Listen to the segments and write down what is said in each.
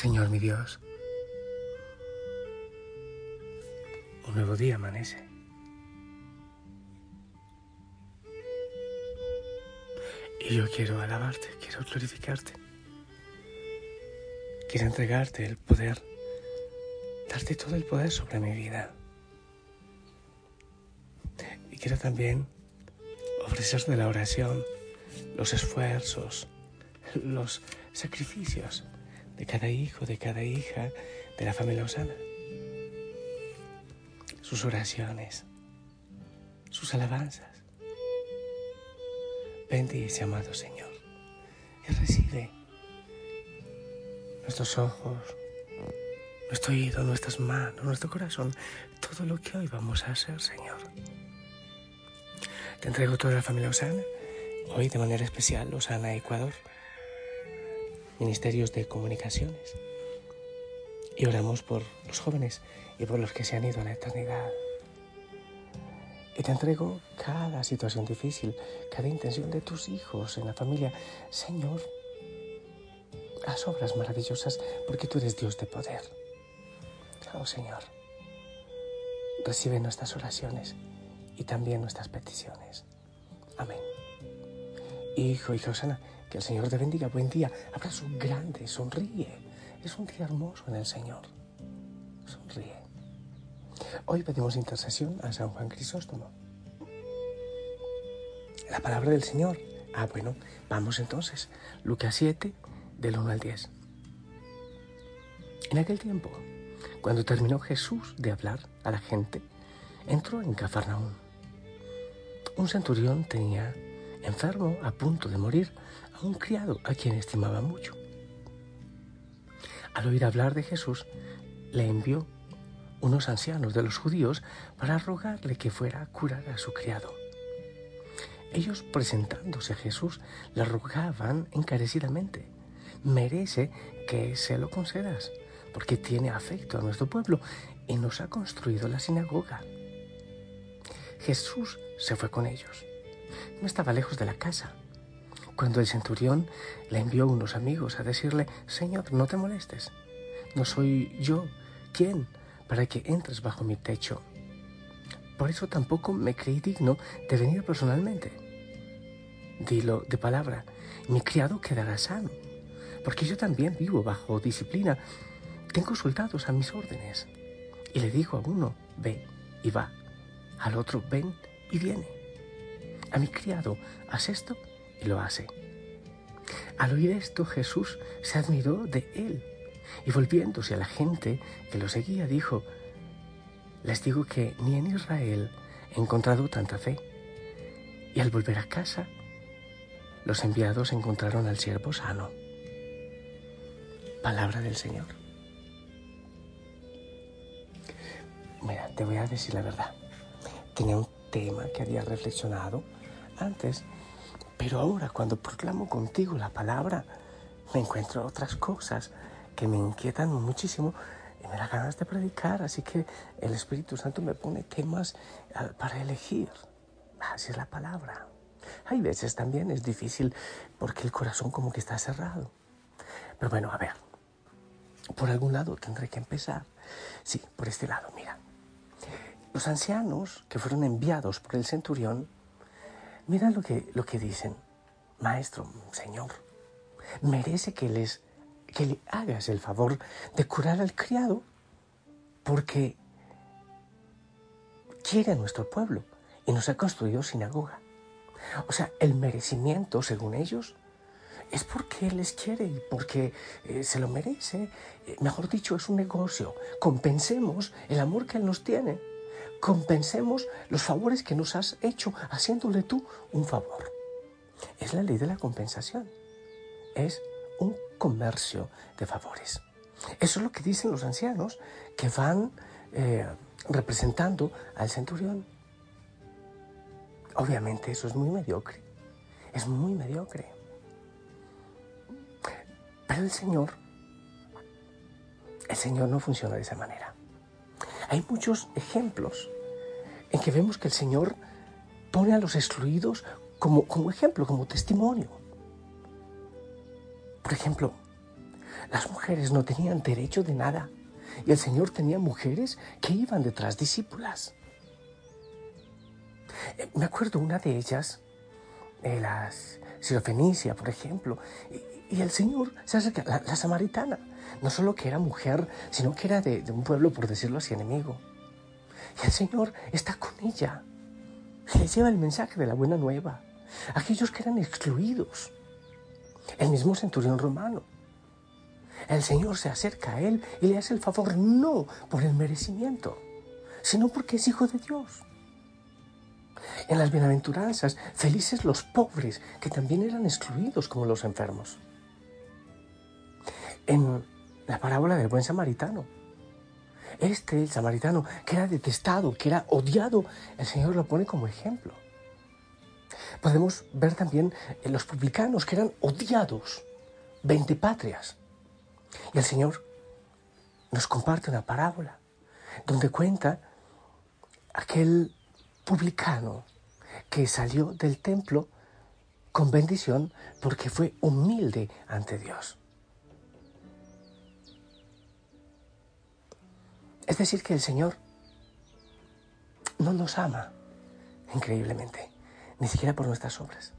Señor mi Dios, un nuevo día amanece. Y yo quiero alabarte, quiero glorificarte. Quiero entregarte el poder, darte todo el poder sobre mi vida. Y quiero también ofrecerte la oración, los esfuerzos, los sacrificios de cada hijo, de cada hija de la familia Osana. Sus oraciones, sus alabanzas. Bendice, amado Señor, y recibe nuestros ojos, nuestro oído, nuestras manos, nuestro corazón, todo lo que hoy vamos a hacer, Señor. Te entrego toda la familia Osana, hoy de manera especial Osana Ecuador ministerios de comunicaciones. Y oramos por los jóvenes y por los que se han ido a la eternidad. Y te entrego cada situación difícil, cada intención de tus hijos en la familia. Señor, haz obras maravillosas porque tú eres Dios de poder. Oh Señor, recibe nuestras oraciones y también nuestras peticiones. Amén. Hijo, hija Osana, que el Señor te bendiga. Buen día. Abrazo grande. Sonríe. Es un día hermoso en el Señor. Sonríe. Hoy pedimos intercesión a San Juan Crisóstomo. La palabra del Señor. Ah, bueno, vamos entonces. Lucas 7, del 1 al 10. En aquel tiempo, cuando terminó Jesús de hablar a la gente, entró en Cafarnaúm. Un centurión tenía enfermo a punto de morir a un criado a quien estimaba mucho. Al oír hablar de Jesús, le envió unos ancianos de los judíos para rogarle que fuera a curar a su criado. Ellos presentándose a Jesús le rogaban encarecidamente, merece que se lo concedas, porque tiene afecto a nuestro pueblo y nos ha construido la sinagoga. Jesús se fue con ellos. No estaba lejos de la casa. Cuando el centurión le envió unos amigos a decirle, Señor, no te molestes, no soy yo quien para que entres bajo mi techo. Por eso tampoco me creí digno de venir personalmente. Dilo de palabra, mi criado quedará sano, porque yo también vivo bajo disciplina. Tengo soldados a mis órdenes. Y le digo a uno, ve y va, al otro, ven y viene. A mi criado, haz esto y lo hace. Al oír esto, Jesús se admiró de él y volviéndose a la gente que lo seguía, dijo, les digo que ni en Israel he encontrado tanta fe. Y al volver a casa, los enviados encontraron al siervo sano. Palabra del Señor. Mira, te voy a decir la verdad. Tenía un tema que había reflexionado antes, pero ahora cuando proclamo contigo la palabra, me encuentro otras cosas que me inquietan muchísimo y me da ganas de predicar, así que el Espíritu Santo me pone temas eh, para elegir. Así es la palabra. Hay veces también es difícil porque el corazón como que está cerrado. Pero bueno, a ver, por algún lado tendré que empezar. Sí, por este lado, mira. Los ancianos que fueron enviados por el centurión Mira lo que, lo que dicen. Maestro, Señor, merece que, les, que le hagas el favor de curar al criado porque quiere a nuestro pueblo y nos ha construido sinagoga. O sea, el merecimiento, según ellos, es porque Él les quiere y porque eh, se lo merece. Eh, mejor dicho, es un negocio. Compensemos el amor que Él nos tiene compensemos los favores que nos has hecho haciéndole tú un favor. Es la ley de la compensación. Es un comercio de favores. Eso es lo que dicen los ancianos que van eh, representando al centurión. Obviamente eso es muy mediocre. Es muy mediocre. Pero el Señor, el Señor no funciona de esa manera. Hay muchos ejemplos en que vemos que el Señor pone a los excluidos como, ejemplo, como testimonio. Por ejemplo, las mujeres no tenían derecho de nada y el Señor tenía mujeres que iban detrás, discípulas. Eh, me acuerdo una de ellas, de las por ejemplo, y, el Señor se acerca, la, samaritana, no solo que era mujer, sino que era de, un pueblo, por decirlo así, enemigo. Y el Señor está con ella. Le lleva el mensaje de la buena nueva. Aquellos que eran excluidos. El mismo centurión romano. El Señor se acerca a él y le hace el favor no por el merecimiento, sino porque es hijo de Dios. En las bienaventuranzas, felices los pobres, que también eran excluidos como los enfermos. En la parábola del buen samaritano, este, el samaritano, que era detestado, que era odiado, el Señor lo pone como ejemplo. Podemos ver también en los publicanos, que eran odiados, veinte patrias. Y el Señor nos comparte una parábola donde cuenta aquel publicano que salió del templo con bendición porque fue humilde ante Dios. Es decir, que el Señor no nos ama increíblemente, ni siquiera por nuestras obras.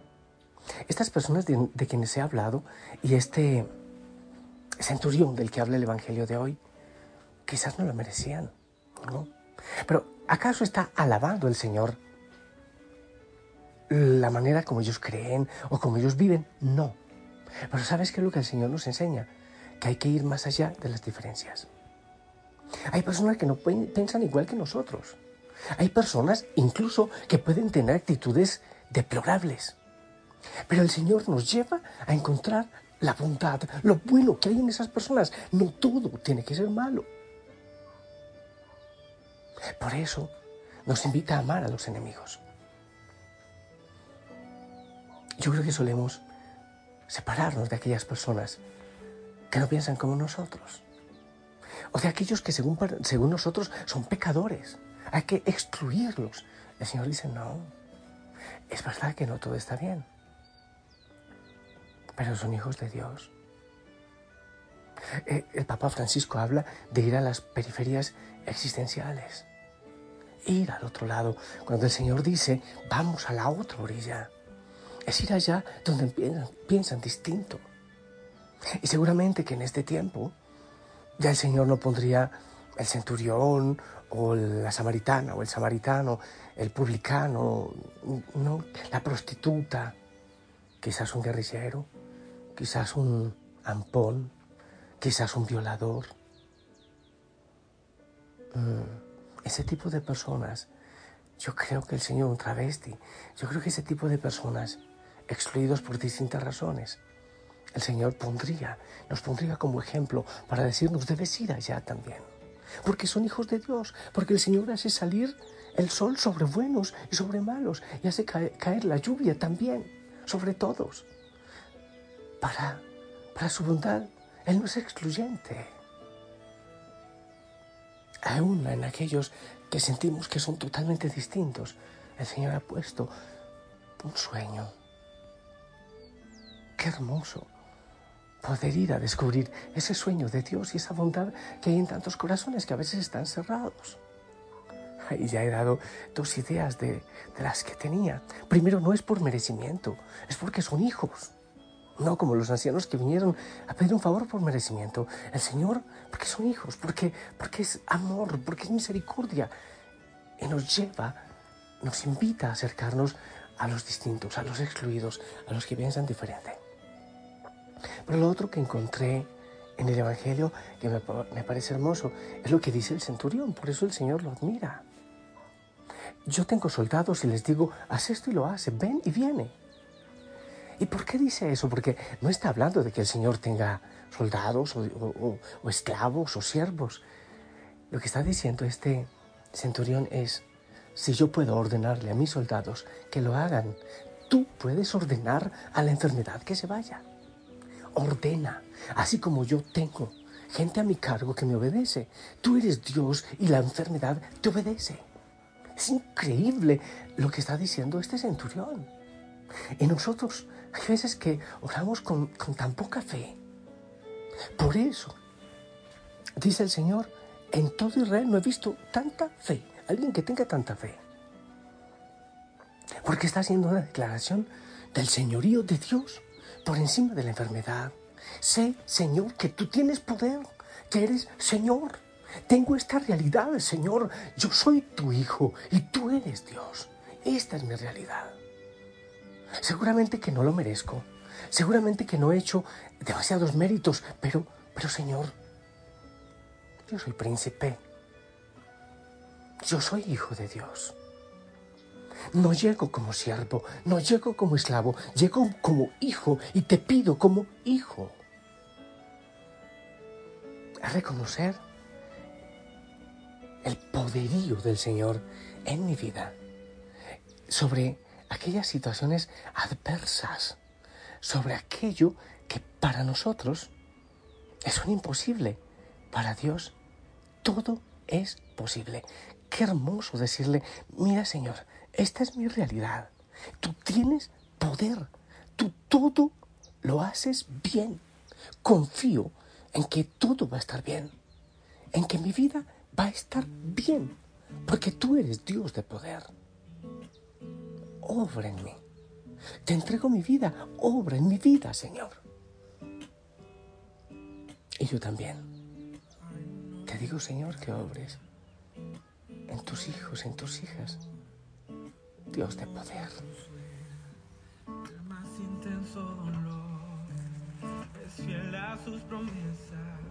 Estas personas de, quienes he hablado y este centurión del que habla el Evangelio de hoy, quizás no lo merecían, ¿no? Pero ¿acaso está alabando el Señor la manera como ellos creen o como ellos viven? No. Pero ¿sabes qué es lo que el Señor nos enseña? Que hay que ir más allá de las diferencias. Hay personas que no piensan igual que nosotros. Hay personas incluso que pueden tener actitudes deplorables. Pero el Señor nos lleva a encontrar la bondad, lo bueno que hay en esas personas. No todo tiene que ser malo. Por eso nos invita a amar a los enemigos. Yo creo que solemos separarnos de aquellas personas que no piensan como nosotros o de aquellos que según, según nosotros son pecadores. Hay que excluirlos. El Señor dice, no, es verdad que no todo está bien, pero son hijos de Dios. Eh, el Papa Francisco habla de ir a las periferias existenciales, ir al otro lado. Cuando el Señor dice, vamos a la otra orilla, es ir allá donde piensan, piensan distinto. Y seguramente que en este tiempo ya el Señor no pondría el centurión o la samaritana o el samaritano, el publicano, no, la prostituta, quizás un guerrillero, quizás un ampón, quizás un violador. Mm, ese tipo de personas, yo creo que el Señor, un travesti, yo creo que ese tipo de personas, excluidos por distintas razones, el Señor pondría, nos pondría como ejemplo para decirnos, debes ir allá también. Porque son hijos de Dios, porque el Señor hace salir el sol sobre buenos y sobre malos y hace caer, la lluvia también sobre todos. Para, para su bondad, Él no es excluyente. Aún en aquellos que sentimos que son totalmente distintos, el Señor ha puesto un sueño. Qué hermoso poder ir a descubrir ese sueño de Dios y esa bondad que hay en tantos corazones que a veces están cerrados. Y ya he dado dos ideas de, las que tenía. Primero, no es por merecimiento, es porque son hijos. No como los ancianos que vinieron a pedir un favor por merecimiento. El Señor, porque son hijos, porque, porque es amor, porque es misericordia. Y nos lleva, nos invita a acercarnos a los distintos, a los excluidos, a los que piensan diferente. Pero lo otro que encontré en el Evangelio, que me, parece hermoso, es lo que dice el centurión, por eso el Señor lo admira. Yo tengo soldados y les digo, haz esto y lo hace, ven y viene. ¿Y por qué dice eso? Porque no está hablando de que el Señor tenga soldados o, o esclavos o siervos. Lo que está diciendo este centurión es, si yo puedo ordenarle a mis soldados que lo hagan, tú puedes ordenar a la enfermedad que se vaya ordena, así como yo tengo gente a mi cargo que me obedece. Tú eres Dios y la enfermedad te obedece. Es increíble lo que está diciendo este centurión. Y nosotros hay veces que oramos con, tan poca fe. Por eso, dice el Señor, en todo Israel no he visto tanta fe, alguien que tenga tanta fe. Porque está haciendo una declaración del señorío de Dios por encima de la enfermedad. Sé, Señor, que tú tienes poder, que eres Señor. Tengo esta realidad, Señor. Yo soy tu hijo y tú eres Dios. Esta es mi realidad. Seguramente que no lo merezco. Seguramente que no he hecho demasiados méritos, pero, pero Señor, yo soy príncipe. Yo soy hijo de Dios. No llego como siervo, no llego como esclavo, llego como hijo y te pido como hijo. A reconocer el poderío del Señor en mi vida sobre aquellas situaciones adversas, sobre aquello que para nosotros es un imposible. Para Dios todo es posible. Qué hermoso decirle, mira Señor, esta es mi realidad. Tú tienes poder. Tú todo lo haces bien. Confío en que todo va a estar bien. En que mi vida va a estar bien. Porque tú eres Dios de poder. Obra en mí. Te entrego mi vida. Obra en mi vida, Señor. Y yo también. Te digo, Señor, que obres en tus hijos, en tus hijas. Dios de poder. Más intenso dolor es fiel a sus promesas.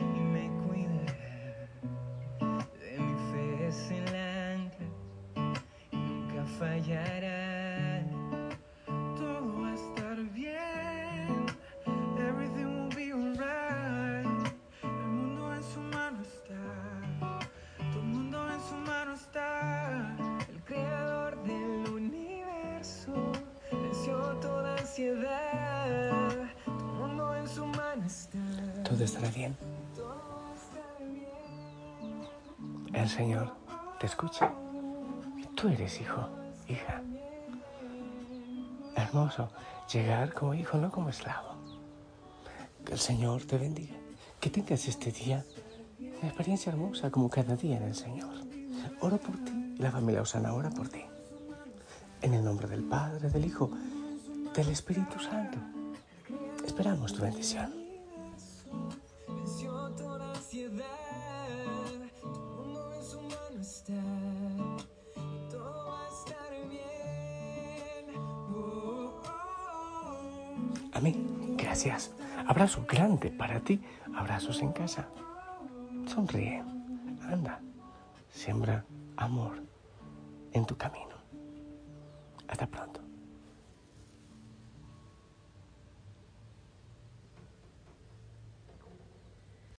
Y me cuidará. De mi fe es el ancla, y nunca fallará. Todo estará bien. El Señor te escucha. Tú eres hijo, hija. Hermoso llegar como hijo, no como esclavo. Que el Señor te bendiga. Que tengas este día una experiencia hermosa como cada día en el Señor. Oro por ti y la familia Osana ora por ti. En el nombre del Padre, del Hijo, del Espíritu Santo. Esperamos tu bendición. Gracias. Abrazo grande para ti. Abrazos en casa. Sonríe. Anda. Siembra amor en tu camino. Hasta pronto.